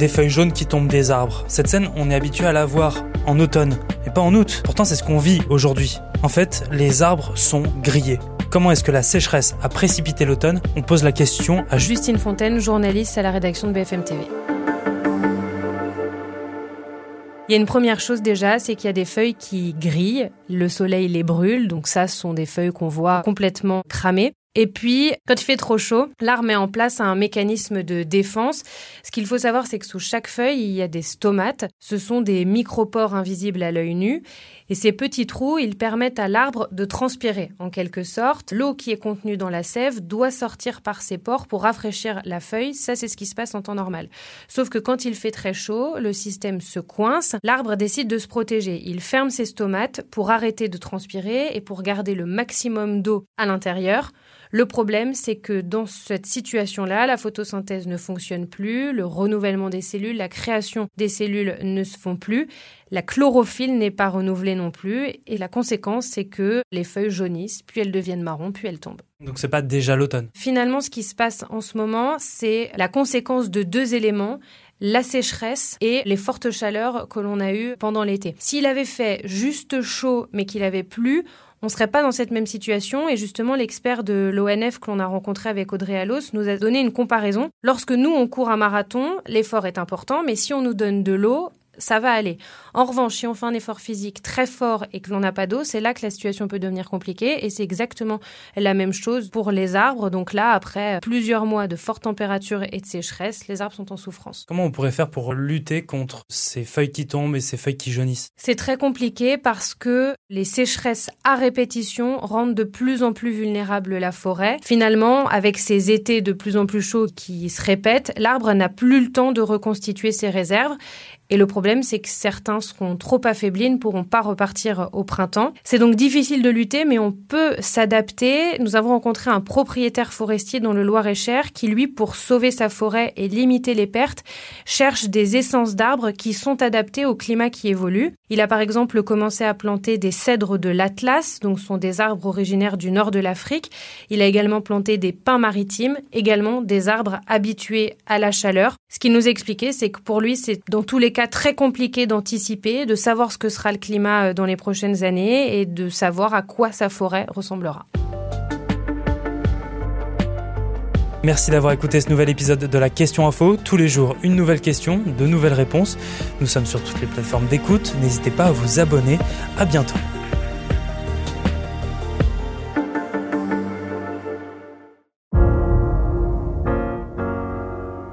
des feuilles jaunes qui tombent des arbres. Cette scène, on est habitué à la voir en automne, et pas en août. Pourtant, c'est ce qu'on vit aujourd'hui. En fait, les arbres sont grillés. Comment est-ce que la sécheresse a précipité l'automne? On pose la question à Justine Fontaine, journaliste à la rédaction de BFM TV. Il y a une première chose déjà, c'est qu'il y a des feuilles qui grillent, le soleil les brûle, donc ça ce sont des feuilles qu'on voit complètement cramées. Et puis, quand il fait trop chaud, l'arbre met en place un mécanisme de défense. Ce qu'il faut savoir, c'est que sous chaque feuille, il y a des stomates. Ce sont des micropores invisibles à l'œil nu. Et ces petits trous, ils permettent à l'arbre de transpirer, en quelque sorte. L'eau qui est contenue dans la sève doit sortir par ces pores pour rafraîchir la feuille. Ça, c'est ce qui se passe en temps normal. Sauf que quand il fait très chaud, le système se coince. L'arbre décide de se protéger. Il ferme ses stomates pour arrêter de transpirer et pour garder le maximum d'eau à l'intérieur. Le problème, c'est que dans cette situation-là, la photosynthèse ne fonctionne plus, le renouvellement des cellules, la création des cellules ne se font plus, la chlorophylle n'est pas renouvelée non plus, et la conséquence, c'est que les feuilles jaunissent, puis elles deviennent marron, puis elles tombent. Donc c'est pas déjà l'automne. Finalement, ce qui se passe en ce moment, c'est la conséquence de deux éléments la sécheresse et les fortes chaleurs que l'on a eues pendant l'été. S'il avait fait juste chaud mais qu'il avait plu, on ne serait pas dans cette même situation. Et justement, l'expert de l'ONF que l'on a rencontré avec Audrey Allos nous a donné une comparaison. Lorsque nous, on court un marathon, l'effort est important, mais si on nous donne de l'eau, ça va aller. En revanche, si on fait un effort physique très fort et que l'on n'a pas d'eau, c'est là que la situation peut devenir compliquée et c'est exactement la même chose pour les arbres. Donc là, après plusieurs mois de fortes températures et de sécheresse, les arbres sont en souffrance. Comment on pourrait faire pour lutter contre ces feuilles qui tombent et ces feuilles qui jaunissent? C'est très compliqué parce que les sécheresses à répétition rendent de plus en plus vulnérable la forêt. Finalement, avec ces étés de plus en plus chauds qui se répètent, l'arbre n'a plus le temps de reconstituer ses réserves et le problème, c'est que certains seront trop affaiblis, ne pourront pas repartir au printemps. C'est donc difficile de lutter, mais on peut s'adapter. Nous avons rencontré un propriétaire forestier dans le Loir-et-Cher qui, lui, pour sauver sa forêt et limiter les pertes, cherche des essences d'arbres qui sont adaptées au climat qui évolue. Il a par exemple commencé à planter des cèdres de l'Atlas, donc sont des arbres originaires du nord de l'Afrique. Il a également planté des pins maritimes, également des arbres habitués à la chaleur. Ce qu'il nous expliquait, c'est que pour lui, c'est dans tous les cas très compliqué d'anticiper, de savoir ce que sera le climat euh, dans les prochaines années et de savoir à quoi sa forêt ressemblera. Merci d'avoir écouté ce nouvel épisode de la Question Info. Tous les jours, une nouvelle question, de nouvelles réponses. Nous sommes sur toutes les plateformes d'écoute. N'hésitez pas à vous abonner. À bientôt.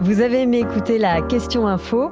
Vous avez aimé écouter la Question Info?